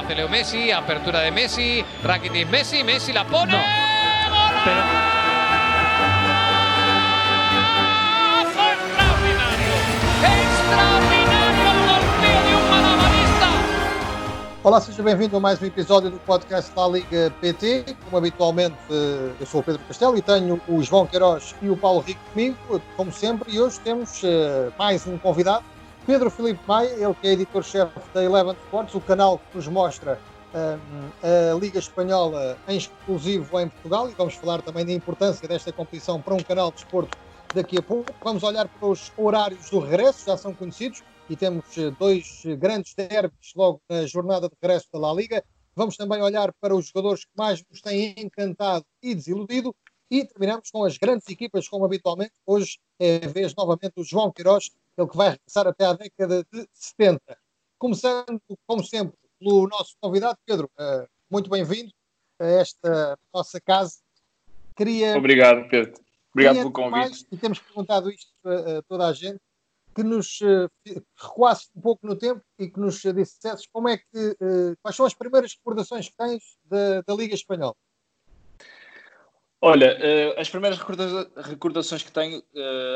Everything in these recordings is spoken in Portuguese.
hace Leo Messi, apertura de Messi, Rakitic Messi, Messi la pone. No. Pero... Olá, seja bem-vindo a mais um episódio do podcast da Liga PT. Como habitualmente, eh, eu sou o Pedro Castelo e tenho o João Queiroz e o Paulo Rico comigo, como sempre, e hoje temos eh, mais um convidado, Pedro Filipe Maia, ele que é editor-chefe da Eleven Sports, o canal que nos mostra uh, a Liga Espanhola em exclusivo em Portugal, e vamos falar também da importância desta competição para um canal de esporte daqui a pouco. Vamos olhar para os horários do regresso, já são conhecidos e temos eh, dois grandes derbys logo na jornada de regresso da La Liga. Vamos também olhar para os jogadores que mais nos têm encantado e desiludido e terminamos com as grandes equipas, como habitualmente. Hoje é a vez novamente do João Queiroz, ele que vai regressar até à década de 70. Começando, como sempre, pelo nosso convidado, Pedro. Eh, muito bem-vindo a esta nossa casa. Queria, Obrigado, Pedro. Obrigado pelo convite. Mais, e temos perguntado isto a, toda a gente que nos uh, recuasse um pouco no tempo e que nos dissesses como é que, uh, quais são as primeiras recordações que tens da, da Liga Espanhola? Olha, uh, as primeiras recordações que tenho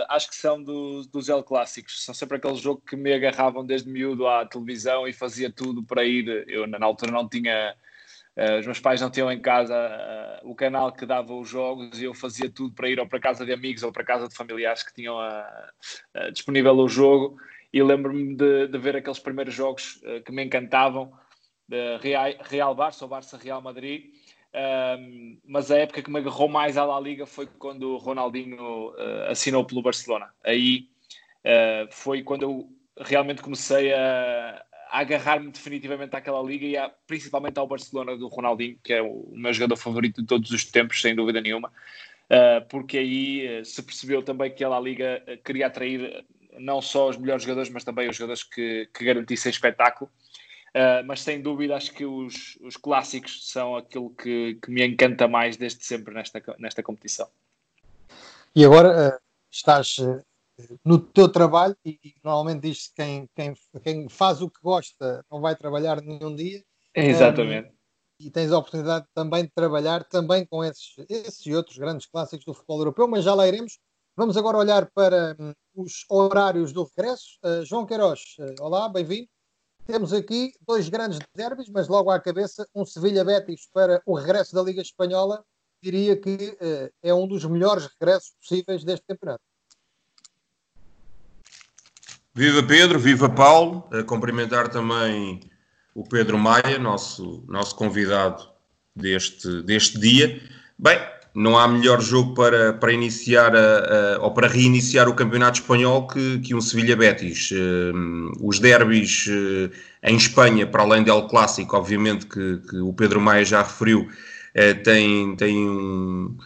acho que são do, dos El Clássicos. São sempre aquele jogo que me agarravam desde miúdo à televisão e fazia tudo para ir. Eu, na altura, não tinha Uh, os meus pais não tinham em casa uh, o canal que dava os jogos e eu fazia tudo para ir ou para casa de amigos ou para casa de familiares que tinham uh, disponível o jogo. E lembro-me de, de, ver aqueles primeiros jogos que me encantavam, Real, Real Barça ou Barça Real Madrid. Mas a época que me agarrou mais à La Liga foi quando o Ronaldinho assinou pelo Barcelona. Aí foi quando eu realmente comecei a, a agarrar-me definitivamente àquela liga e a, principalmente ao Barcelona do Ronaldinho, que é o meu jogador favorito de todos os tempos, sem dúvida nenhuma, uh, porque aí uh, se percebeu também que a Liga uh, queria atrair não só os melhores jogadores, mas também os jogadores que, que garantissem espetáculo. Mas sem dúvida acho que os, os clássicos são aquilo que, que me encanta mais desde sempre nesta, nesta competição. E agora estás no teu trabalho, e, normalmente diz-se quem, quem, quem faz o que gosta não vai trabalhar nenhum dia. Exatamente. Um, e tens a oportunidade também de trabalhar também com esses, esses e outros grandes clássicos do futebol europeu, mas já lá iremos. Vamos agora olhar para um, os horários do regresso. Uh, João Queiroz, uh, olá, bem-vindo. Temos aqui dois grandes derbys, mas logo à cabeça um Sevilha-Betis para o regresso da Liga Espanhola. Diria que uh, é um dos melhores regressos possíveis deste campeonato. Viva Pedro, viva Paulo, a cumprimentar também o Pedro Maia, nosso, nosso convidado deste, deste dia. Bem, não há melhor jogo para, para iniciar a, a, ou para reiniciar o campeonato espanhol que, que um Sevilha-Betis. Uh, os derbys uh, em Espanha, para além del Clássico, obviamente que, que o Pedro Maia já referiu, uh, tem, tem um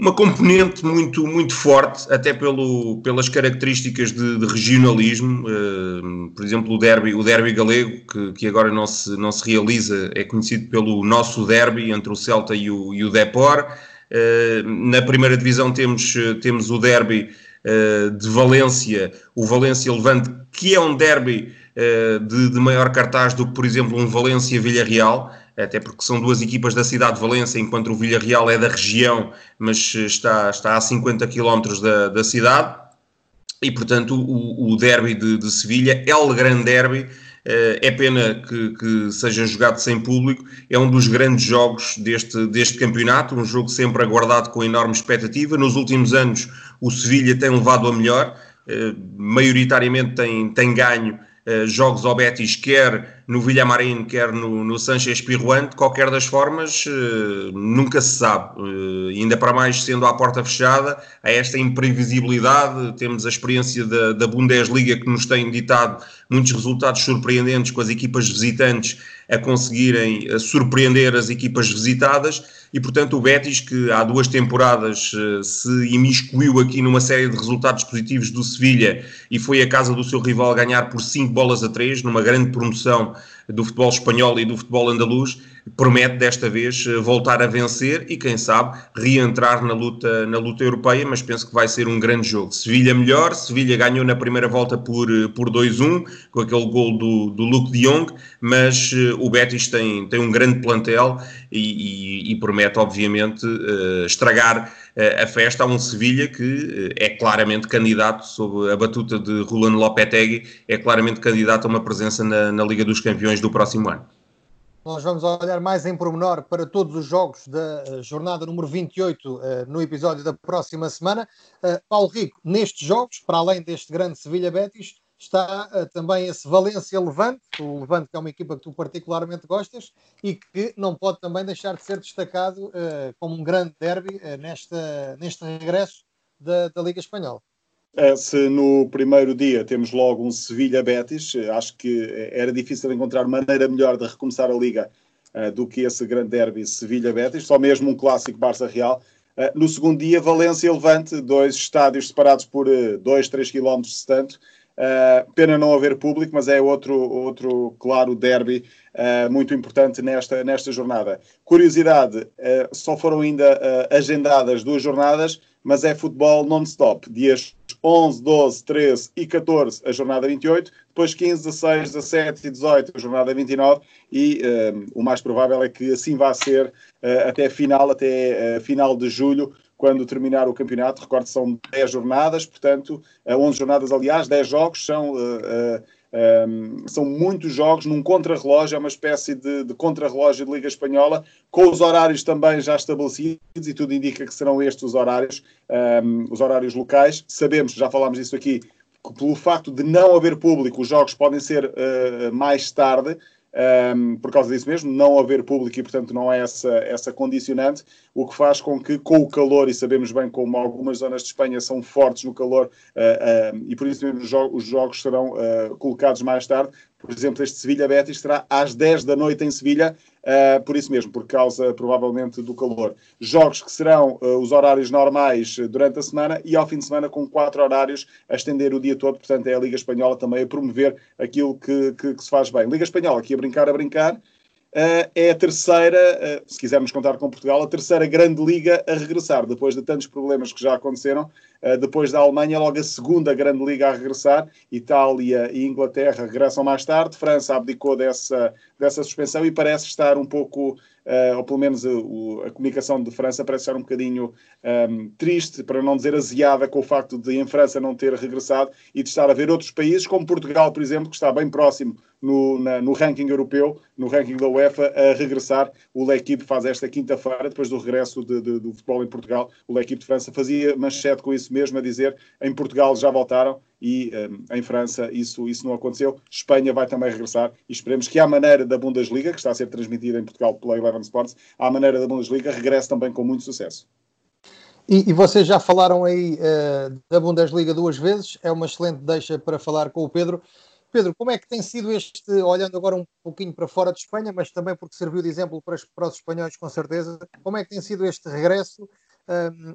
uma componente muito, muito forte, até pelo, pelas características de, de regionalismo. Uh, por exemplo, o derby, o derby galego, que, que agora não se, não se realiza, é conhecido pelo nosso derby entre o Celta e o, e o Depor. Uh, na primeira divisão temos, temos o derby uh, de Valência, o Valência-Levante, que é um derby de, de maior cartaz do que, por exemplo, um Valência-Villarreal até porque são duas equipas da cidade de Valência, enquanto o Villarreal é da região, mas está, está a 50 km da, da cidade. E, portanto, o, o derby de, de Sevilha é o grande derby. Eh, é pena que, que, seja jogado sem público. É um dos grandes jogos deste, deste campeonato, um jogo sempre aguardado com enorme expectativa. Nos últimos anos, o Sevilha tem levado a melhor, eh, maioritariamente tem, tem ganho eh, jogos ao Betis, quer no Villamarín, quer no, no Sanchez Pirruante, qualquer das formas, uh, nunca se sabe. Uh, ainda para mais sendo à porta fechada, a esta imprevisibilidade, temos a experiência da, da Bundesliga que nos tem ditado muitos resultados surpreendentes com as equipas visitantes a conseguirem surpreender as equipas visitadas e, portanto, o Betis, que há duas temporadas eh, se imiscuiu aqui numa série de resultados positivos do Sevilha e foi a casa do seu rival ganhar por 5 bolas a 3, numa grande promoção do futebol espanhol e do futebol andaluz, promete desta vez voltar a vencer e quem sabe reentrar na luta, na luta europeia, mas penso que vai ser um grande jogo. Sevilha melhor, Sevilha ganhou na primeira volta por, por 2-1, com aquele gol do, do Luke de Jong, mas o Betis tem, tem um grande plantel e, e, e promete obviamente estragar a festa a um Sevilha que é claramente candidato, sob a batuta de Rolando Lopetegui, é claramente candidato a uma presença na, na Liga dos Campeões do próximo ano. Nós vamos olhar mais em pormenor para todos os jogos da eh, jornada número 28 uh, eh, no episódio da próxima semana. Uh, Paulo Rico, nestes jogos, para além deste grande Sevilha-Betis, está uh, também esse Valência-Levante, o Levante que é uma equipa que tu particularmente gostas e que não pode também deixar de ser destacado como um grande derby nesta, neste regresso da, da Liga Espanhola. É, se no primeiro dia temos logo um Sevilha-Betis, acho que era difícil encontrar maneira melhor de recomeçar a Liga uh, do que esse grande derby Sevilha-Betis, só mesmo um clássico Barça-Real. Uh, no segundo dia, Valência-Levante, dois estádios separados por 2, uh, 3 km de tanto. Uh, pena não haver público, mas é outro, outro claro derby uh, muito importante nesta, nesta jornada. Curiosidade, uh, só foram ainda agendadas duas jornadas, mas é futebol non-stop. Dias 11, 12, 13 e 14, a jornada 28, depois 15, 16, 17 e 18, a jornada 29, e o mais provável é que assim vá ser até final, até final de julho, quando terminar o campeonato. Recordo que são 10 jornadas, portanto, 11 jornadas, aliás, 10 jogos são. Uh, uh, um, são muitos jogos num contrarrelógio, é uma espécie de, de contrarrelógio de Liga Espanhola, com os horários também já estabelecidos, e tudo indica que serão estes os horários, um, os horários locais. Sabemos, já falámos disso aqui, que pelo facto de não haver público, os jogos podem ser uh, mais tarde, um, por causa disso mesmo, não haver público e, portanto, não é essa, essa condicionante, o que faz com que, com o calor, e sabemos bem como algumas zonas de Espanha são fortes no calor, uh, uh, e por isso mesmo os, jo os jogos serão uh, colocados mais tarde. Por exemplo, este Sevilha-Betis estará às 10 da noite em Sevilha, Uh, por isso mesmo, por causa provavelmente do calor. Jogos que serão uh, os horários normais durante a semana e ao fim de semana com quatro horários a estender o dia todo. Portanto, é a Liga Espanhola também a promover aquilo que, que, que se faz bem. Liga Espanhola aqui a brincar, a brincar. Uh, é a terceira, se quisermos contar com Portugal, a terceira grande liga a regressar, depois de tantos problemas que já aconteceram. Depois da Alemanha, logo a segunda grande liga a regressar. Itália e Inglaterra regressam mais tarde. França abdicou dessa, dessa suspensão e parece estar um pouco, uh, ou pelo menos a, a, comunicação de França parece estar um bocadinho um, ehm, triste, para não dizer aziada, com o facto de em França não ter regressado e de estar a ver outros países, como Portugal, por exemplo, que está bem próximo no, na, no ranking europeu, no ranking da UEFA, a regressar. O L'Equipe faz esta quinta-feira, depois do regresso de, de, do futebol em Portugal. O L'Equipe de França fazia manchete com isso mesmo, a dizer em Portugal já voltaram e um, em França isso, isso não aconteceu. Espanha vai também regressar e esperemos que, à maneira da Bundesliga, que está a ser transmitida em Portugal pela Eleven Sports, à maneira da Bundesliga, regresse também com muito sucesso. E, e vocês já falaram aí uh, da Bundesliga duas vezes, é uma excelente deixa para falar com o Pedro. Pedro, como é que tem sido este, olhando agora um pouquinho para fora de Espanha, mas também porque serviu de exemplo para para os espanhóis, com certeza, como é que tem sido este regresso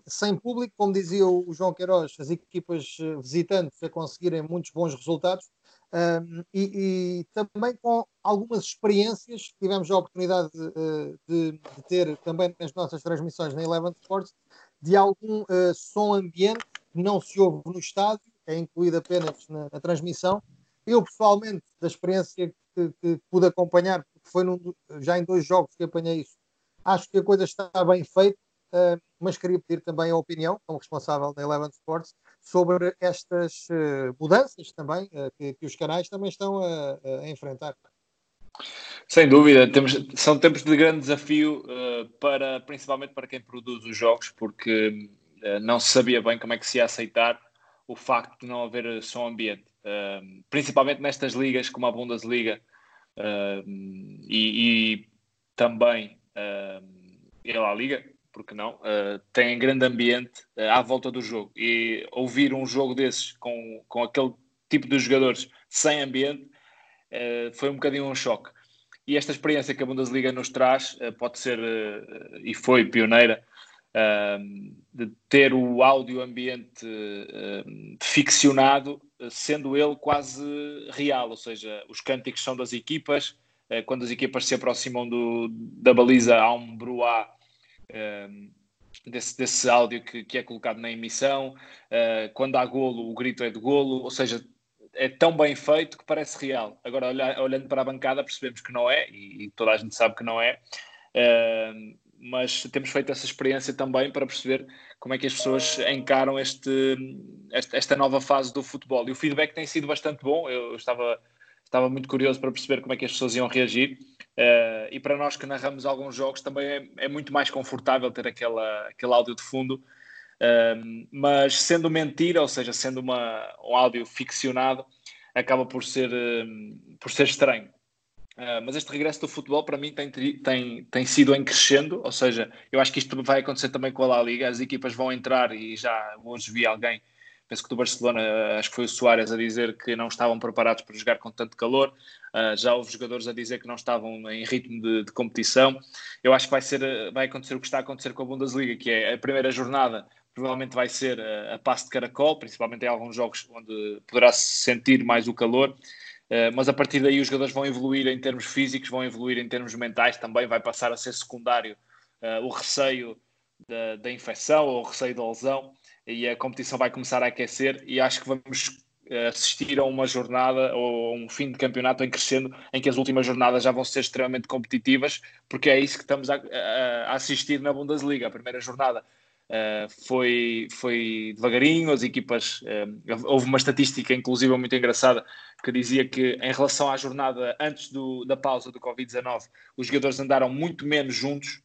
sem público, como dizia o João Queiroz, as equipas eh, visitantes a conseguirem muitos bons resultados um, e, e, também com algumas experiências que tivemos a oportunidade de, eh, de, de, ter também nas nossas transmissões na Eleven Sports, de algum uh, som ambiente que não se ouve no estádio, é incluído apenas na, na transmissão. Eu, pessoalmente, da experiência que, que pude acompanhar, porque foi num, já em dois jogos que apanhei isso, acho que a coisa está bem feita Uh, mas queria pedir também a opinião, como responsável da Eleven Sports, sobre estas uh, mudanças também uh, que, os canais também estão a, a, enfrentar. Sem dúvida, temos, são tempos de grande desafio para, principalmente para quem produz os jogos, porque não se sabia bem como é que se ia aceitar o facto de não haver som ambiente, principalmente nestas ligas como a Bundesliga e, e, também a Liga, porque não, uh, têm grande ambiente uh, à volta do jogo. E ouvir um jogo desses com, com aquele tipo de jogadores sem ambiente uh, foi um bocadinho um choque. E esta experiência que a Bundesliga nos traz pode ser, e foi pioneira, de ter o áudio ambiente ficcionado, sendo ele quase real, ou seja, os cânticos são das equipas, quando as equipas se aproximam do, da baliza, há um bruá desse, desse áudio que, que, é colocado na emissão. quando há golo, o grito é de golo, ou seja, é tão bem feito que parece real. Agora, olhando para a bancada, percebemos que não é, e, e toda a gente sabe que não é. Uh, mas temos feito essa experiência também para perceber como é que as pessoas encaram este, esta nova fase do futebol. E o feedback tem sido bastante bom. Eu estava, estava muito curioso para perceber como é que as pessoas iam reagir. Uh, e para nós que narramos alguns jogos também é, é, muito mais confortável ter aquela, aquele áudio de fundo. Uh, mas sendo mentira, ou seja, sendo uma, um áudio ficcionado, acaba por ser, uh, por ser estranho. Uh, mas este regresso do futebol para mim tem, tem, tem sido em crescendo, ou seja, eu acho que isto vai acontecer também com a La Liga, as equipas vão entrar e já hoje vi alguém, penso que do Barcelona, ah, acho que foi o Soares a dizer que não estavam preparados para jogar com tanto calor, uh, já houve jogadores a dizer que não estavam em ritmo de, de, competição, eu acho que vai, ser, vai acontecer o que está a acontecer com a Bundesliga, que é a primeira jornada provavelmente vai ser a, a passe de caracol, principalmente em alguns jogos onde poderá se sentir mais o calor, Uh, mas a partir daí os jogadores vão evoluir em termos físicos, vão evoluir em termos mentais também, vai passar a ser secundário uh, o receio da, da, infecção ou o receio da lesão e a competição vai começar a aquecer e acho que vamos eh, assistir a uma jornada ou a um fim de campeonato em crescendo, em que as últimas jornadas já vão ser extremamente competitivas, porque é isso que estamos a, a, assistir na Bundesliga. A primeira jornada Uh, foi, foi devagarinho, as equipas. Uh, houve uma estatística, inclusive, muito engraçada, que dizia que, em relação à jornada antes do, da pausa do Covid-19, os jogadores andaram muito menos juntos.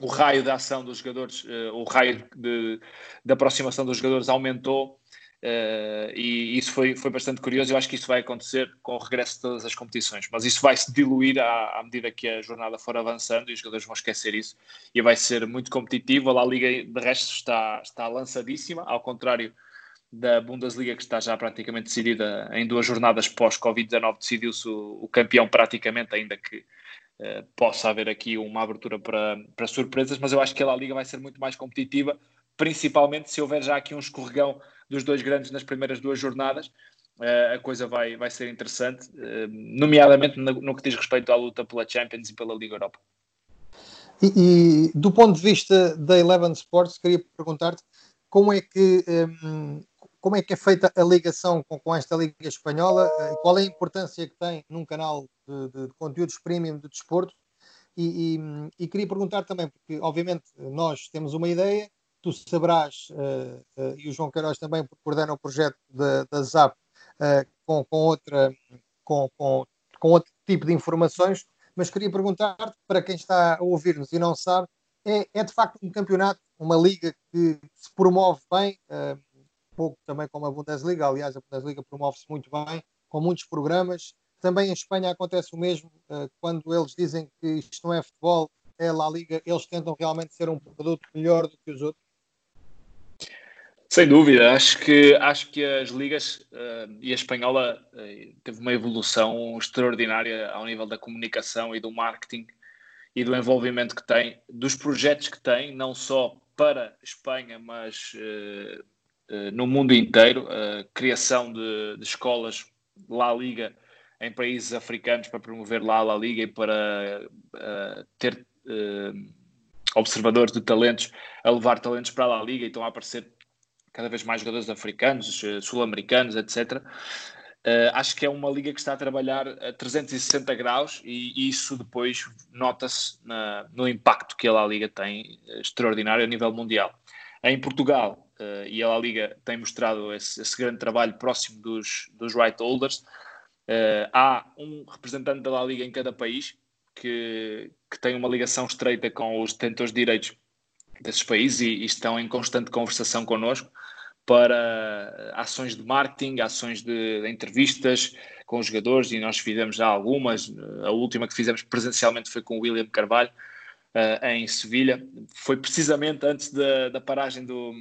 O raio de ação dos jogadores, uh, o raio de, de aproximação dos jogadores aumentou Uh, e isso foi, foi bastante curioso. Eu acho que isso vai acontecer com o regresso de todas as competições, mas isso vai se diluir à, à, medida que a jornada for avançando e os jogadores vão esquecer isso. E vai ser muito competitivo. A Liga, de resto, está, está lançadíssima, ao contrário da Bundesliga, que está já praticamente decidida em duas jornadas pós-Covid-19. Decidiu-se o, o, campeão, praticamente, ainda que uh, possa haver aqui uma abertura para, para surpresas. Mas eu acho que a Liga vai ser muito mais competitiva, principalmente se houver já aqui um escorregão dos dois grandes nas primeiras duas jornadas, uh, a coisa vai, vai ser interessante, uh, nomeadamente no, no, que diz respeito à luta pela Champions e pela Liga Europa. E, e do ponto de vista da Eleven Sports, queria perguntar-te como é que um, como é que é feita a ligação com, com esta Liga Espanhola? Uh, qual é a importância que tem num canal de, de, de conteúdos premium de desporto? E, e, e, queria perguntar também, porque obviamente nós temos uma ideia, tu saberás, uh, uh, e o João Queiroz também, coordena o projeto da, ZAP uh, com, com, outra, com, com, com outro tipo de informações, mas queria perguntar-te, para quem está a ouvir-nos e não sabe, é, é, de facto um campeonato, uma liga que se promove bem, pouco também como a Bundesliga, aliás, a Bundesliga promove-se muito bem, com muitos programas. Também em Espanha acontece o mesmo, quando eles dizem que isto não é futebol, é La Liga, eles tentam realmente ser um produto melhor do que os outros. Sem dúvida, acho que, acho que as ligas uh, e a espanhola uh, teve uma evolução extraordinária ao nível da comunicação e do marketing e do envolvimento que tem, dos projetos que tem, não só para Espanha, mas uh, no mundo inteiro, a criação de, de, escolas La Liga em países africanos para promover lá a Liga e para ter observadores de talentos a levar talentos para a Liga e estão a aparecer cada vez mais jogadores africanos, eh, sul-americanos, etc. Uh, eh, acho que é uma liga que está a trabalhar a 360 graus e, isso depois nota-se no impacto que a La Liga tem eh, extraordinário a nível mundial. Em Portugal, uh, e a Liga tem mostrado esse, esse grande trabalho próximo dos, dos right holders, uh, há um representante da La Liga em cada país que, que tem uma ligação estreita com os detentores de direitos desses países e, e estão em constante conversação connosco para ações de marketing, ações de, de, entrevistas com os jogadores e nós fizemos já algumas. A última que fizemos presencialmente foi com o William Carvalho uh, em Sevilha. Foi precisamente antes da, da, paragem do.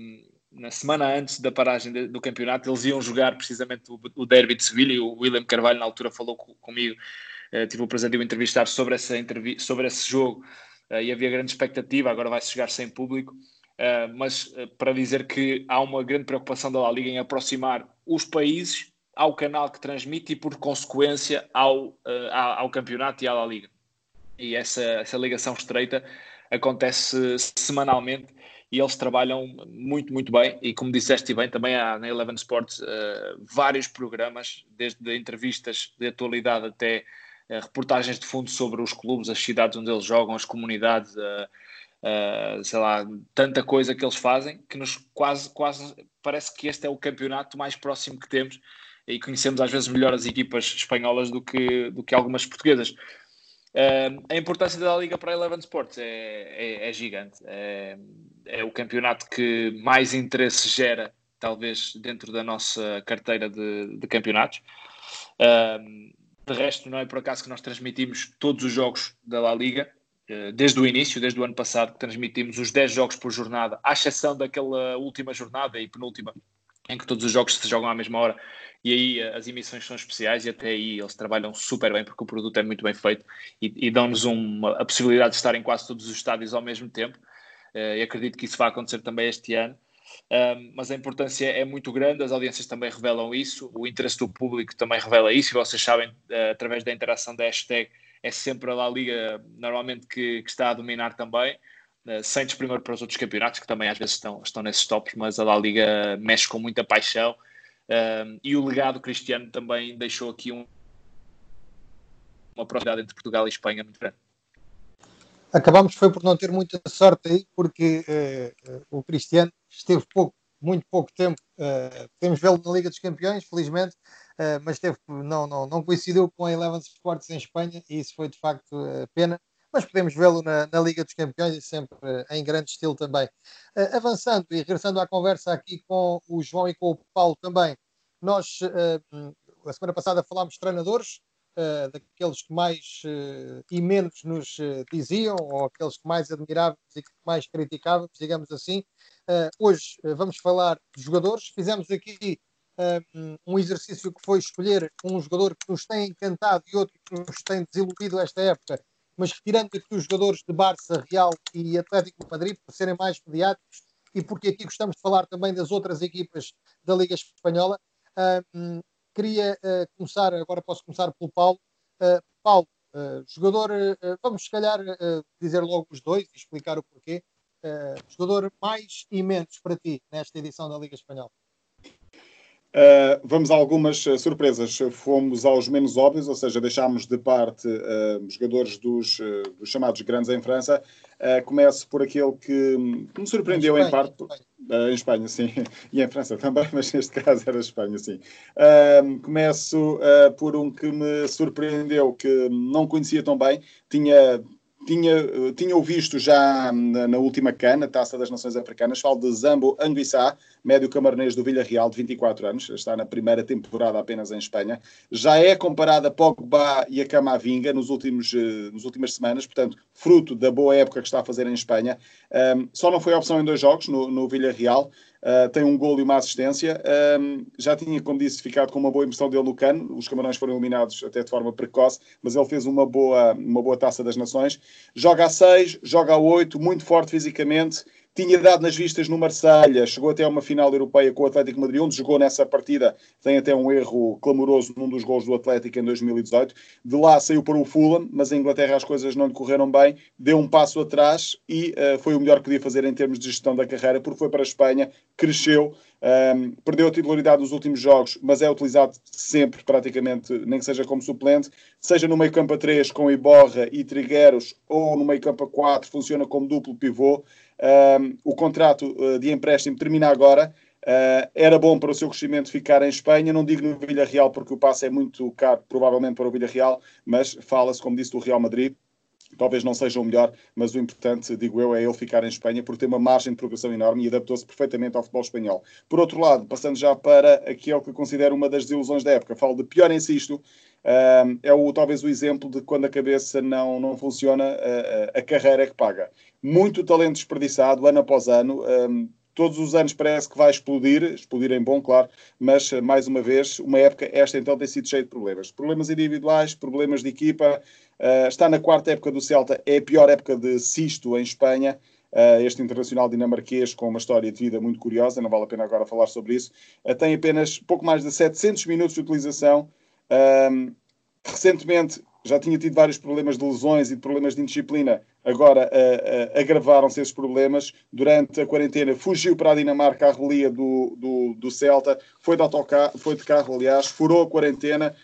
Na semana antes da paragem do campeonato, eles iam jogar precisamente o, o derby de Sevilha e o William Carvalho, na altura, falou comigo. Uh, tive o prazer de o entrevistar sobre, essa sobre esse jogo uh, e havia grande expectativa. Agora vai-se jogar sem público Uh, mas para dizer que há uma grande preocupação da La Liga em aproximar os países ao canal que transmite e, por consequência, ao, ao campeonato e à La Liga. E essa, essa ligação estreita acontece semanalmente e eles trabalham muito, muito bem. E como disseste bem, também há na Eleven Sports uh, vários programas, desde entrevistas de atualidade até uh, reportagens de fundo sobre os clubes, as cidades onde eles jogam, as comunidades, uh, sei lá, tanta coisa que eles fazem que nos quase, quase parece que este é o campeonato mais próximo que temos e conhecemos às vezes melhor as equipas espanholas do que, do que algumas portuguesas. Uh, a importância da Liga para a Eleven Sports é, é, é gigante. É, é, o campeonato que mais interesse gera, talvez, dentro da nossa carteira de, de campeonatos. Uh, de resto, não é por acaso que nós transmitimos todos os jogos da La Liga, uh, desde o início, desde o ano passado, transmitimos os 10 jogos por jornada, à exceção daquela última jornada e penúltima, em que todos os jogos se jogam à mesma hora e aí eh, as emissões são especiais e até aí eles trabalham super bem porque o produto é muito bem feito e, e dão-nos a possibilidade de estar em quase todos os estádios ao mesmo tempo uh, e acredito que isso vai acontecer também este ano. Um, mas a importância é muito grande, as audiências também revelam isso, o interesse do público também revela isso, e vocês sabem, uh, através da interação da hashtag, é sempre a La Liga normalmente que, que está a dominar também, uh, sem primeiro para os outros campeonatos, que também às vezes estão, estão nesses tops, mas a La Liga mexe com muita paixão um, e o legado cristiano também deixou aqui um, uma proximidade entre Portugal e Espanha muito grande. Acabamos foi por não ter muita sorte aí, porque uh, o Cristiano esteve pouco, muito pouco tempo. Uh, vê-lo na Liga dos Campeões, felizmente, uh, mas não, não, não coincidiu com a Eleven Sports em Espanha e isso foi de facto pena mas podemos vê-lo na, na, Liga dos Campeões e sempre uh, em grande estilo também. Uh, avançando e regressando à conversa aqui com o João e com o Paulo também, nós uh, a semana passada falámos de treinadores, daqueles que mais e menos nos diziam, ou aqueles que mais admirávamos e que mais criticávamos, digamos assim. hoje vamos falar de jogadores. Fizemos aqui um exercício que foi escolher um jogador que nos tem encantado e outro que nos tem desiludido esta época mas retirando aqui os jogadores de Barça, Real e Atlético de Madrid, por serem mais mediáticos e porque aqui gostamos de falar também das outras equipas da Liga Espanhola, uh, queria uh, começar, agora posso começar pelo Paulo. Uh, Paulo, jogador, vamos se calhar dizer logo os dois e explicar o porquê. jogador mais e menos para ti nesta edição da Liga Espanhola. Uh, vamos a algumas uh, surpresas. Fomos aos menos óbvios, ou seja, deixámos de parte uh, jogadores dos, dos, chamados grandes em França. começo por aquele que, que me surpreendeu em, Espanha, em parte. em Espanha, sim. E em França também, mas neste caso era Espanha, sim. começo por um que me surpreendeu, que não conhecia tão bem. Tinha tinha, tinha o visto já na, na, última cana, Taça das Nações Africanas. Falo de Zambo Anguissá, médio camaronês do Villarreal, de 24 anos. Está na primeira temporada apenas em Espanha. Já é comparado a Pogba e a Camavinga nos últimos, uh, nas últimas semanas, portanto, fruto da boa época que está a fazer em Espanha. Um, só não foi opção em dois jogos no, no Villarreal. Uh, tem um gol e uma assistência. Um, já tinha, como disse, ficado com uma boa impressão dele no cano. Os Camarões foram eliminados até de forma precoce, mas ele fez uma boa, uma boa taça das nações. Joga a 6, joga a 8, muito forte fisicamente tinha dado nas vistas no Marselha, chegou até uma final europeia com o Atlético Madrid, onde jogou nessa partida, tem até um erro clamoroso num dos gols do Atlético em 2018. De lá saiu para o Fulham, mas em Inglaterra as coisas não lhe correram bem, deu um passo atrás e uh, foi o melhor que podia fazer em termos de gestão da carreira, porque foi para a Espanha, cresceu, um, ehm, perdeu a titularidade nos últimos jogos, mas é utilizado sempre, praticamente, nem que seja como suplente, seja no meio campo a 3 com Iborra e Trigueros, ou no meio campo a 4, funciona como duplo pivô. O contrato uh, de empréstimo termina agora. Uh, era bom para o seu crescimento ficar em Espanha, não digo no Villarreal porque o passe é muito caro, provavelmente para o Villarreal, mas fala-se, como disse, do Real Madrid. Talvez não seja o melhor, mas o importante, digo eu, é ele ficar em Espanha porque tem uma margem de progressão enorme e adaptou-se perfeitamente ao futebol espanhol. Por outro lado, passando já para aquele que considero uma das desilusões da época, falo de pior insisto, uh, é o, talvez o exemplo de quando a cabeça não, não funciona, uh, a carreira é que paga muito talento desperdiçado, ano após ano. Um, todos os anos parece que vai explodir, explodir em bom, claro, mas mais uma vez, uma época, esta então tem sido cheia de problemas. Problemas individuais, problemas de equipa. Uh, está na quarta época do Celta, é a pior época de Sisto em Espanha. uh, este internacional dinamarquês com uma história de vida muito curiosa, não vale a pena agora falar sobre isso, uh, tem apenas pouco mais de 700 minutos de utilização. recentemente já tinha tido vários problemas de lesões e de problemas de indisciplina, agora uh, uh, agravaram-se esses problemas. Durante a quarentena fugiu para a Dinamarca à relia do, do, do Celta, foi de, foi de carro, aliás, furou a quarentena,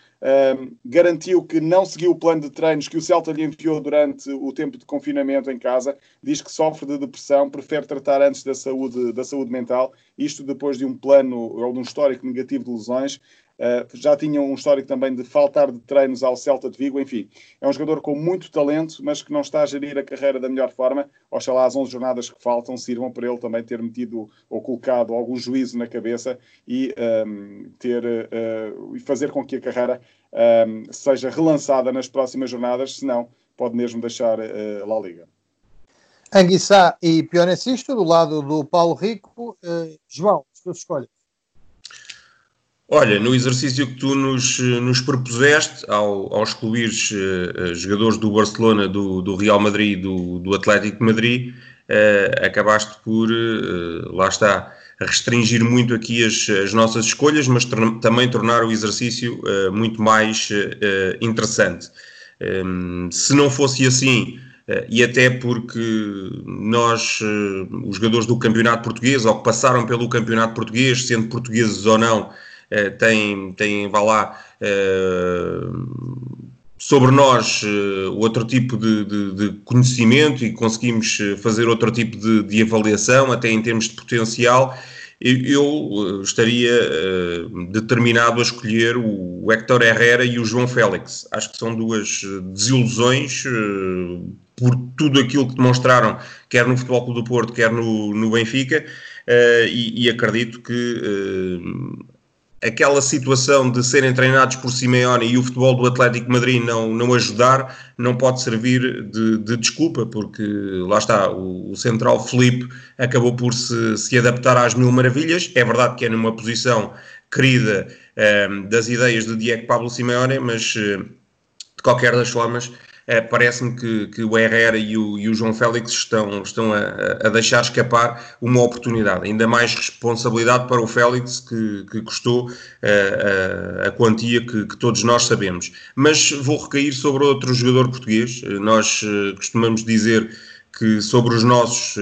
garantiu que não seguiu o plano de treinos que o Celta lhe enviou durante o tempo de confinamento em casa, diz que sofre de depressão, prefere tratar antes da saúde, da saúde mental, isto depois de um plano ou de um histórico negativo de lesões. Uh, já tinha um histórico também de faltar de treinos ao Celta de Vigo, enfim. É um jogador com muito talento, mas que não está a gerir a carreira da melhor forma. Oxalá as 11 jornadas que faltam sirvam para ele também ter metido ou colocado algum juízo na cabeça e um, ehm, ter, uh, fazer com que a carreira um, ehm, seja relançada nas próximas jornadas, senão pode mesmo deixar uh, lá a Liga. Anguissá e Pionecisto, do lado do Paulo Rico. João, as escolhas. Olha, no exercício que tu nos, nos propuseste, ao, ao excluires uh, jogadores do Barcelona, do, do Real Madrid e do, do Atlético de Madrid, uh, acabaste por, uh, lá está, restringir muito aqui as, as nossas escolhas, mas também tornar o exercício muito mais interessante. Um, ehm, se não fosse assim, e até porque nós, os jogadores do campeonato português, ou que passaram pelo campeonato português, sendo portugueses ou não, uh, têm, têm, vá lá, uh, sobre nós uh, outro tipo de, de, de, conhecimento e conseguimos fazer outro tipo de, de, avaliação, até em termos de potencial, eu estaria determinado a escolher o Héctor Herrera e o João Félix. Acho que são duas desilusões por tudo aquilo que demonstraram, quer no Futebol Clube do Porto, quer no, no Benfica, e, e, acredito que aquela situação de serem treinados por Simeone e o futebol do Atlético Madrid não, não ajudar, não pode servir de, de desculpa, porque lá está, o, o central Felipe acabou por se, se adaptar às mil maravilhas. É verdade que é numa posição querida um, ehm, das ideias de Diego Pablo Simeone, mas uh, de qualquer das formas é, parece-me que, que, o Herrera e o, e o, João Félix estão, estão a, a, deixar escapar uma oportunidade, ainda mais responsabilidade para o Félix, que, que custou a, a, a quantia que, que, todos nós sabemos. Mas vou recair sobre outro jogador português. Nós costumamos dizer que sobre os nossos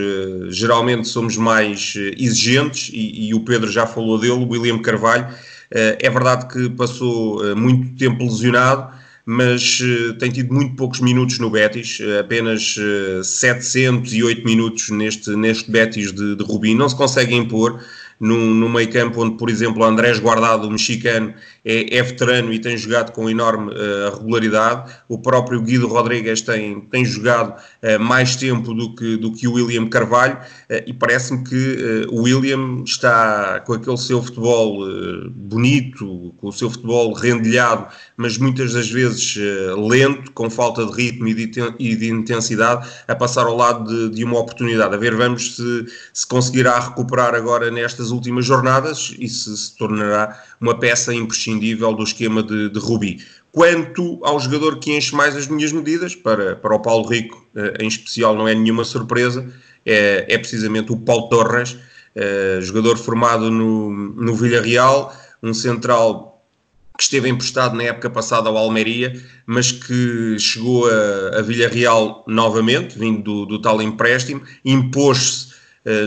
geralmente somos mais exigentes e, e o Pedro já falou dele, o William Carvalho. É verdade que passou muito tempo lesionado, mas uh, tem tido muito poucos minutos no Betis, uh, apenas uh, 708 minutos neste, neste Betis de, de Rubim, não se consegue impor num, num meio campo onde, por exemplo, Andrés Guardado, o mexicano, é, é veterano e tem jogado com enorme uh, regularidade. O próprio Guido Rodrigues tem, tem jogado uh, mais tempo do que, do que o William Carvalho uh, e parece-me que o William está com aquele seu futebol bonito, com o seu futebol rendilhado, mas muitas das vezes lento, com falta de ritmo e de, e de intensidade, a passar ao lado de, de, uma oportunidade. A ver, vamos se, se conseguirá recuperar agora nestas últimas jornadas e se, se tornará uma peça imprescindível do esquema de, de Rubi. Quanto ao jogador que enche mais as minhas medidas, para, para o Paulo Rico eh, em especial não é nenhuma surpresa, é, é precisamente o Paulo Torres, uh, jogador formado no, no Villarreal, um central que esteve emprestado na época passada ao Almeria, mas que chegou a, a Villarreal novamente, vindo do, do tal empréstimo, impôs-se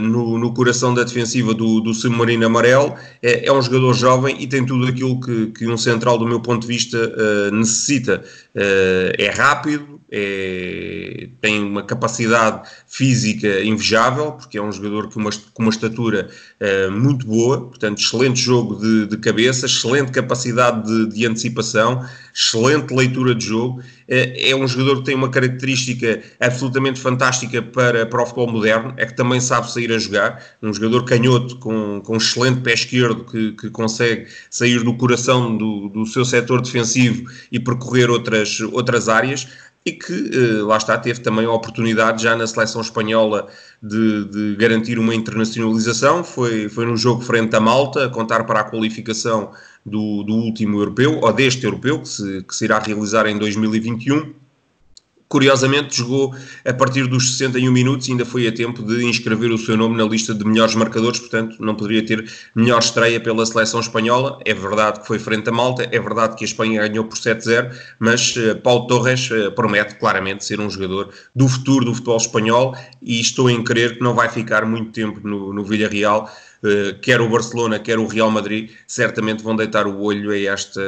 no, no, coração da defensiva do, do submarino amarelo. É, é, um jogador jovem e tem tudo aquilo que, que um central, do meu ponto de vista, uh, necessita. Uh, é rápido, é, tem uma capacidade física invejável, porque é um jogador com uma, com uma estatura uh, muito boa, portanto, excelente jogo de, de cabeça, excelente capacidade de, de, antecipação, excelente leitura de jogo. Uh, é um jogador que tem uma característica absolutamente fantástica para, para o futebol moderno, é que também sabe sair a jogar. Um jogador canhoto com, com excelente pé esquerdo que, que consegue sair do coração do, do seu setor defensivo e percorrer outras, outras áreas e que, uh, lá está, teve também a oportunidade já na seleção espanhola de, de, garantir uma internacionalização. Foi, foi no jogo frente à Malta, a contar para a qualificação do, do último europeu, ou deste europeu, que se, que se irá realizar em 2021 Curiosamente, jogou a partir dos 61 minutos e ainda foi a tempo de inscrever o seu nome na lista de melhores marcadores, portanto, não poderia ter melhor estreia pela seleção espanhola. É verdade que foi frente a Malta, é verdade que a Espanha ganhou por 7-0, mas uh, Paulo Torres uh, promete claramente ser um jogador do futuro do futebol espanhol e estou em crer que não vai ficar muito tempo no, no Villarreal. Uh, quer o Barcelona, quer o Real Madrid, certamente vão deitar o olho a esta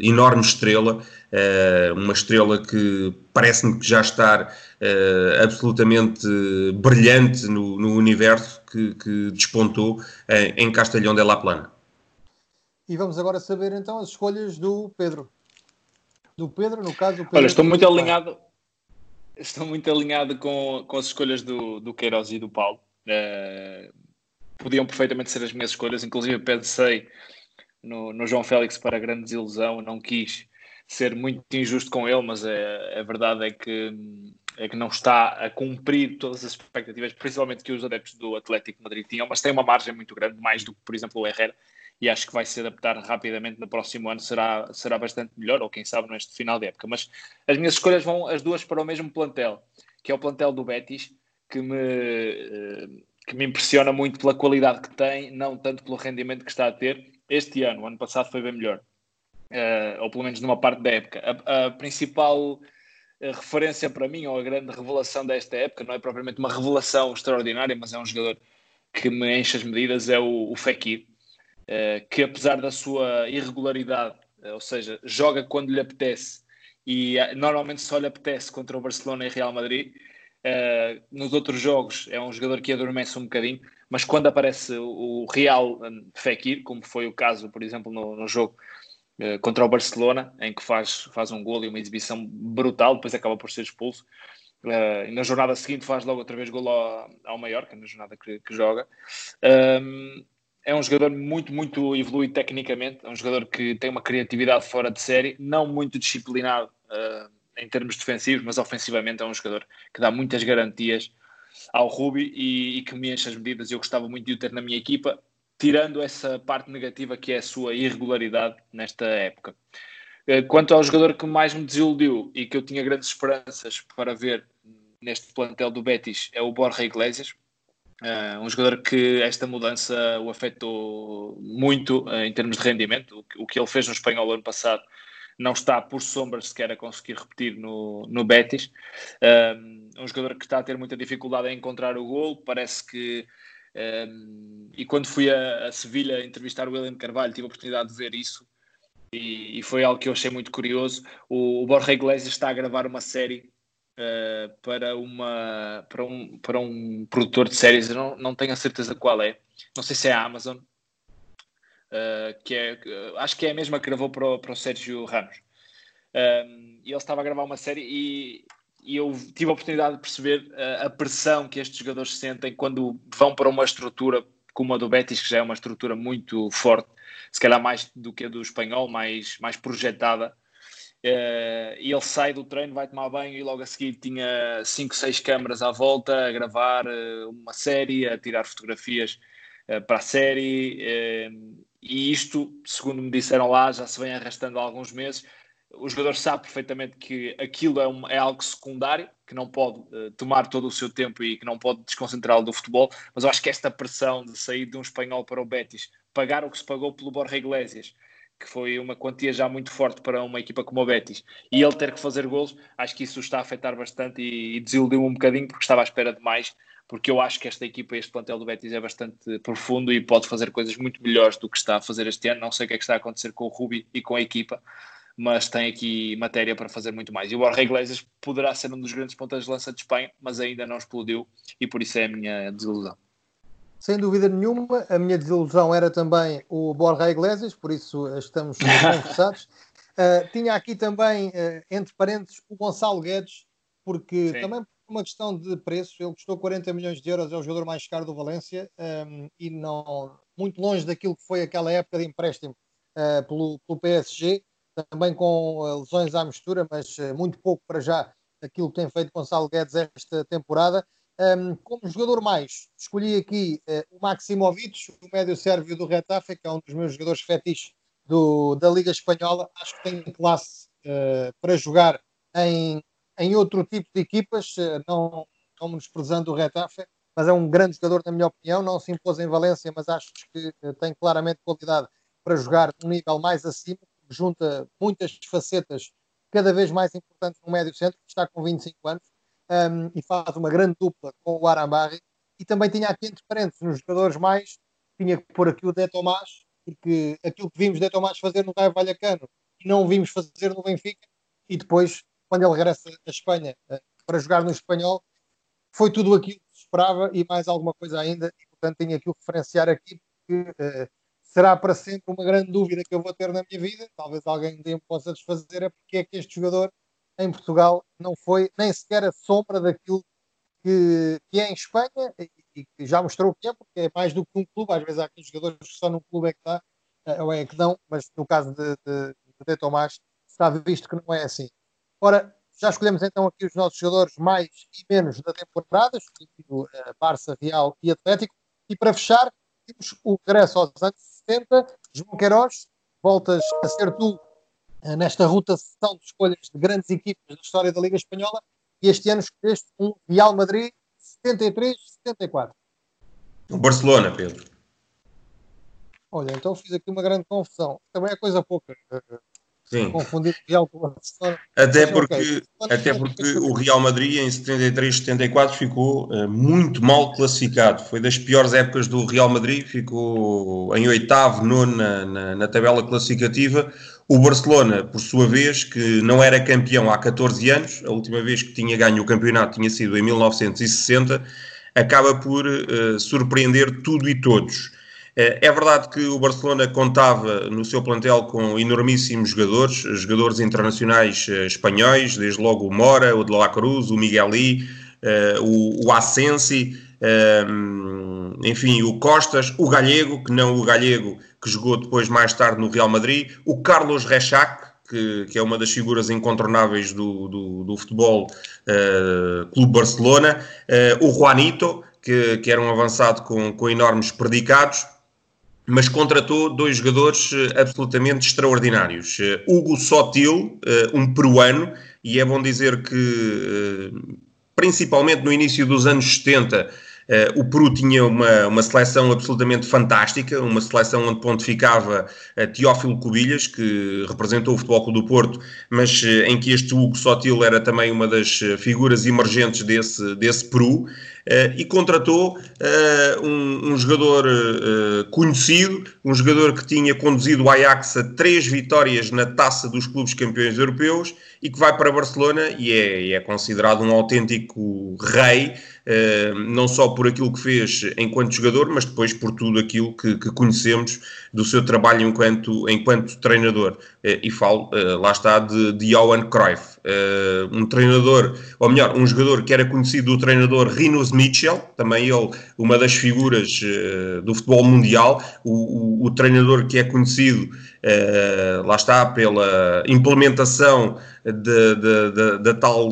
enorme estrela uh, uma estrela que parece-me que já está uh, absolutamente brilhante no, no universo que, que despontou em, em Castelhão de la Plana. E vamos agora saber então as escolhas do Pedro. Do Pedro, no caso, Pedro Olha, estou muito alinhado. Estou muito alinhado com, com as escolhas do, do Queiroz e do Paulo. Uh, podiam perfeitamente ser as minhas escolhas, inclusive pensei no, no João Félix para grande desilusão, não quis ser muito injusto com ele, mas é, a verdade é que, é que não está a cumprir todas as expectativas, principalmente que os adeptos do Atlético Madrid tinham, mas tem uma margem muito grande, mais do que, por exemplo, o Herrera, e acho que vai se adaptar rapidamente no próximo ano, será, será bastante melhor, ou quem sabe neste final de época. Mas as minhas escolhas vão as duas para o mesmo plantel, que é o plantel do Betis, que me, eh, que me impressiona muito pela qualidade que tem, não tanto pelo rendimento que está a ter. Este ano, o ano passado foi bem melhor uh, ou pelo menos numa parte da época. A, a principal eh, referência para mim, ou a grande revelação desta época, não é propriamente uma revelação extraordinária, mas é um jogador que me enche as medidas, é o, o Fekir, uh, que apesar da sua irregularidade, uh, ou seja, joga quando lhe apetece, e normalmente só lhe apetece contra o Barcelona e Real Madrid, nos outros jogos é um jogador que adormece um bocadinho, mas quando aparece o, Real Fekir, como foi o caso, por exemplo, no, no jogo eh, contra o Barcelona, em que faz, faz um gol e uma exibição brutal, depois acaba por ser expulso. Uh, na jornada seguinte faz logo outra vez gol ao, ao Mallorca, na jornada que, que joga. Um, é um jogador muito, muito evoluído tecnicamente, é um jogador que tem uma criatividade fora de série, não muito disciplinado uh, em termos defensivos, mas ofensivamente é um jogador que dá muitas garantias ao Rubi e, e que me enche as medidas. Eu gostava muito de o ter na minha equipa tirando essa parte negativa que é a sua irregularidade nesta época. Eh, quanto ao jogador que mais me desiludiu e que eu tinha grandes esperanças para ver neste plantel do Betis é o Borja Iglesias, uh, um jogador que esta mudança o afetou muito uh, em termos de rendimento. O, o, que ele fez no Espanhol ano passado não está por sombras sequer a conseguir repetir no, no Betis. Uh, um jogador que está a ter muita dificuldade em encontrar o gol, parece que um, e quando fui a, a Sevilha entrevistar o William Carvalho, tive a oportunidade de ver isso e, e foi algo que eu achei muito curioso. O, o Borja Iglesias está a gravar uma série uh, para, uma, para, um, para um produtor de séries, eu não, não tenho a certeza qual é, não sei se é a Amazon, uh, que é, acho que é a mesma que gravou para o, para o Sérgio Ramos. Um, e ele estava a gravar uma série e e eu tive a oportunidade de perceber uh, a pressão que estes jogadores sentem quando vão para uma estrutura como a do Betis, que já é uma estrutura muito forte, se calhar mais do que a do espanhol, mais, mais projetada. Uh, e ele sai do treino, vai tomar banho e logo a seguir tinha 5, 6 câmaras à volta a gravar uh, uma série, a tirar fotografias para a série. E isto, segundo me disseram lá, já se vem arrastando há alguns meses. O jogador sabe perfeitamente que aquilo é, um, é algo secundário, que não pode uh, tomar todo o seu tempo e que não pode desconcentrá-lo do futebol, mas eu acho que esta pressão de sair de um espanhol para o Betis, pagar o que se pagou pelo Borja Iglesias, que foi uma quantia já muito forte para uma equipa como o Betis, e ele ter que fazer golos, acho que isso está a afetar bastante e, e desiludiu um bocadinho porque estava à espera de mais, porque eu acho que esta equipa, este plantel do Betis é bastante profundo e pode fazer coisas muito melhores do que está a fazer este ano. Não sei o que é que está a acontecer com o Rubi e com a equipa, mas tem aqui matéria para fazer muito mais. E o Borja Iglesias poderá ser um dos grandes pontas de lança de Espanha, mas ainda não explodiu e por isso é a minha desilusão. Sem dúvida nenhuma, a minha desilusão era também o Borja Iglesias, por isso estamos conversados. Uh, tinha aqui também, uh, entre parênteses, o Gonçalo Guedes, porque Sim. também uma questão de preço, ele custou 40 milhões de euros, é o jogador mais caro do Valência um, e não muito longe daquilo que foi aquela época de empréstimo uh, pelo, pelo PSG também com eh, lesões à mistura, mas eh, muito pouco para já aquilo que tem feito Gonçalo Guedes esta temporada. Um, como jogador mais, escolhi aqui uh, o Maximovic, o médio sérvio do Retafe, que é um dos meus jogadores fetiches do, da Liga Espanhola. Acho que tem classe uh, para jogar em em outro tipo de equipas, não, não menosprezando o Retafe, mas é um grande jogador, na minha opinião. Não se impôs em Valência, mas acho que tem claramente qualidade para jogar um nível mais acima, junta muitas facetas cada vez mais importantes no médio centro, que está com 25 anos, um, e faz uma grande dupla com o Arambarri. E também tinha aqui entre parênteses, nos jogadores mais, tinha que pôr aqui o De Tomás, porque aquilo que vimos De Tomás fazer no Raio Vallecano e não vimos fazer no Benfica, e depois, quando ele regressa à Espanha uh, para jogar no Espanhol, foi tudo aquilo que se esperava e mais alguma coisa ainda, e portanto tenho aqui o referenciar aqui, porque uh, será para sempre uma grande dúvida que eu vou ter na minha vida, talvez alguém me possa desfazer, é porque é que este jogador em Portugal não foi nem sequer a sombra daquilo que, que é em Espanha e que já mostrou que é, porque é mais do que um clube. Às vezes há aqueles jogadores que só num clube é que está, eh, ou é que dão, mas no caso de, de, de Tomás está visto que não é assim. Ora, já escolhemos então aqui os nossos jogadores mais e menos da temporada, escolhido uh, Barça, Real e Atlético. E para fechar, temos o regresso aos anos 70. João Queiroz, voltas a ser tu uh, nesta rotação de escolhas de grandes equipas da história da Liga Espanhola e este ano escolheste um Real Madrid 73, 74. O Barcelona, Pedro. Olha, então fiz aqui uma grande confusão. Também é coisa pouca. Sim. Confundir Real com Barcelona. Até porque, okay. até porque o Real Madrid em 73, 74 ficou uh, muito mal classificado. Foi das piores épocas do Real Madrid. Ficou em oitavo, nono na, na, na tabela classificativa. O Barcelona, por sua vez, que não era campeão há 14 anos, a última vez que tinha ganho o campeonato tinha sido em 1960, acaba por uh, surpreender tudo e todos. Uh, é verdade que o Barcelona contava no seu plantel com enormíssimos jogadores, jogadores internacionais uh, espanhóis, desde logo o Mora, o de la Cruz, o Migueli, o, o Asensi, enfim, o Costas, o Galego, que não o Galego que jogou depois mais tarde no Real Madrid, o Carlos Rechac, que, que, é uma das figuras incontornáveis do, do, do futebol uh, Clube Barcelona, uh, o Juanito, que, que, era um avançado com, com enormes predicados, mas contratou dois jogadores uh, absolutamente extraordinários. Hugo Sotil, um peruano, e é bom dizer que, principalmente no início dos anos 70, Uh, o Peru tinha uma, uma seleção absolutamente fantástica, uma seleção onde pontificava Teófilo Cubilhas, que representou o Futebol Clube do Porto, mas em que este Hugo Sotil era também uma das figuras emergentes desse, desse Peru. E contratou um, um, jogador conhecido, um jogador que tinha conduzido o Ajax a três vitórias na taça dos clubes campeões europeus e que vai para Barcelona e é, é considerado um autêntico rei eh, não só por aquilo que fez enquanto jogador, mas depois por tudo aquilo que, que conhecemos do seu trabalho enquanto, enquanto treinador. Eh, e falo, eh, lá está, de, de Johan Cruyff, um treinador, ou melhor, um jogador que era conhecido do treinador Rinus Mitchell, também ele uma das figuras do futebol mundial, o, o, o treinador que é conhecido Uh, lá está, pela implementação da, tal,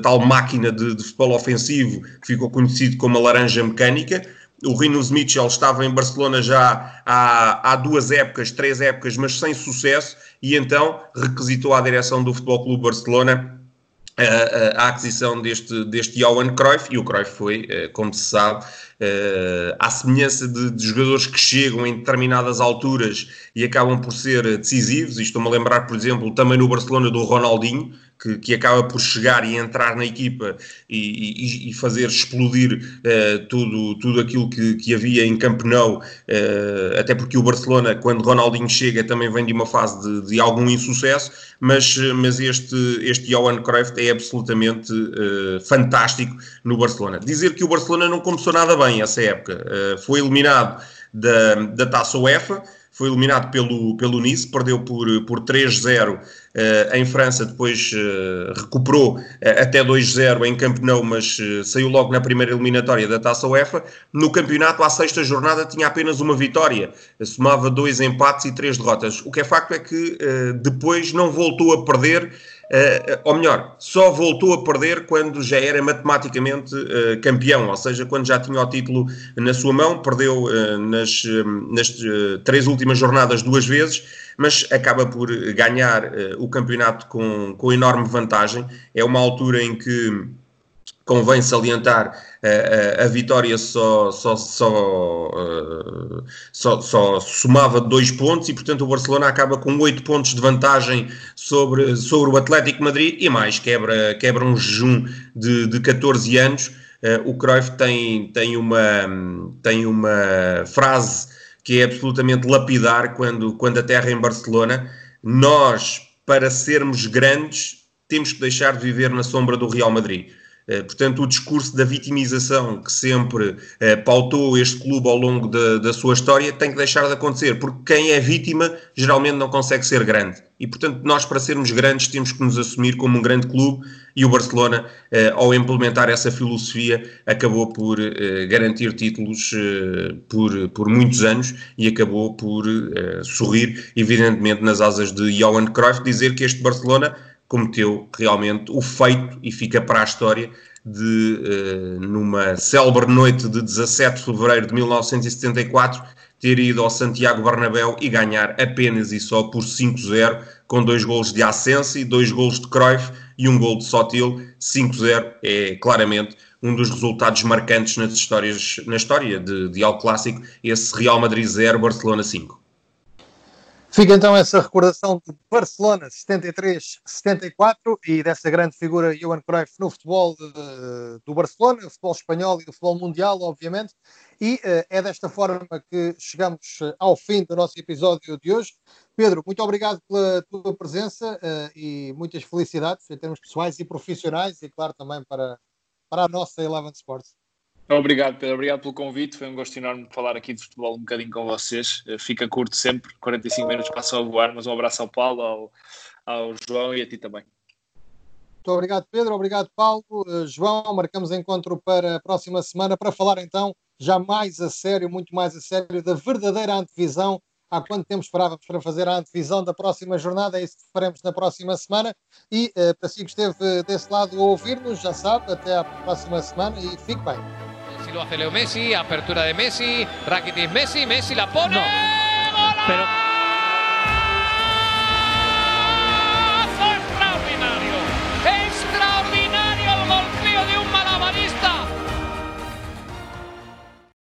tal máquina de, de, futebol ofensivo que ficou conhecido como a laranja mecânica. O Rinus Mitchell estava em Barcelona já há, há duas épocas, três épocas, mas sem sucesso, e então requisitou à direção do Futebol Clube Barcelona a, a, aquisição deste, deste Johan Cruyff, e o Cruyff foi, eh, como se sabe, à semelhança de, de, jogadores que chegam em determinadas alturas e acabam por ser decisivos, e estou-me a lembrar, por exemplo, também no Barcelona do Ronaldinho, que, que, acaba por chegar e entrar na equipa e, e, e fazer explodir uh, tudo, tudo aquilo que, que havia em Camp Nou, uh, até porque o Barcelona, quando Ronaldinho chega, também vem de uma fase de, de algum insucesso, mas, mas este, este Johan Cruyff é absolutamente uh, fantástico no Barcelona. Dizer que o Barcelona não começou nada bem essa época, foi eliminado da, da Taça UEFA, foi eliminado pelo, pelo Nice, perdeu por, por 3-0 uh, eh, em França, depois uh, recuperou uh, até 2-0 em Camp Nou, mas saiu logo na primeira eliminatória da Taça UEFA. No campeonato, à sexta jornada, tinha apenas uma vitória, somava dois empates e três derrotas. O que é facto é que depois não voltou a perder uh, ou melhor, só voltou a perder quando já era matematicamente uh, campeão, ou seja, quando já tinha o título na sua mão, perdeu uh, nas, nas três últimas jornadas duas vezes, mas acaba por ganhar o campeonato com, com enorme vantagem. É uma altura em que convém salientar a, a, a vitória só, só, só, uh, só, só, somava dois pontos e, portanto, o Barcelona acaba com oito pontos de vantagem sobre, sobre o Atlético Madrid e mais, quebra, quebra um jejum de, de 14 anos. Uh, o Cruyff tem, tem, uma, tem uma frase que é absolutamente lapidar quando, quando aterra em Barcelona. Nós, para sermos grandes, temos que deixar de viver na sombra do Real Madrid. Eh, portanto, o discurso da vitimização que sempre eh, pautou este clube ao longo da, da, sua história tem que deixar de acontecer, porque quem é vítima geralmente não consegue ser grande. E, portanto, nós, para sermos grandes, temos que nos assumir como um grande clube. E o Barcelona, eh, ao implementar essa filosofia, acabou por garantir títulos por, por muitos anos e acabou por sorrir, evidentemente, nas asas de Johan Cruyff, dizer que este Barcelona cometeu realmente o feito e fica para a história de, uh, numa célebre noite de 17 de fevereiro de 1974, ter ido ao Santiago Bernabéu e ganhar apenas e só por 5-0, com dois golos de Ascensi, dois golos de Cruyff e um gol de Sotil. 5-0 é claramente um dos resultados marcantes nas histórias, na história de, de Al Clássico, esse Real Madrid 0, Barcelona 5. Fica então essa recordação de Barcelona 73-74 e dessa grande figura Johan Cruyff no futebol uh, do Barcelona, no futebol espanhol e no futebol mundial, obviamente. E uh, é desta forma que chegamos uh, ao fim do nosso episódio de hoje. Pedro, muito obrigado pela tua presença e muitas felicidades em termos pessoais e profissionais e, claro, também para, para a nossa Eleven Sports. Obrigado, Pedro. Obrigado pelo convite. Foi um gosto enorme falar aqui de futebol um bocadinho com vocês. Eh, fica curto sempre, 45 minutos passam a voar, mas um abraço ao Paulo, ao, ao João e a ti também. Muito obrigado, Pedro. Obrigado, Paulo. Uh, João, marcamos encontro para a próxima semana para falar então já mais a sério, muito mais a sério, da verdadeira antevisão. Há quanto tempo esperávamos para fazer a antevisão da próxima jornada? É isso que faremos na próxima semana. E uh, para si que esteve desse lado a ouvir-nos, já sabe, até à próxima semana e fique bem. Si lo hace Leo Messi, apertura de Messi, Rakitic Messi, Messi la pone. No. Pero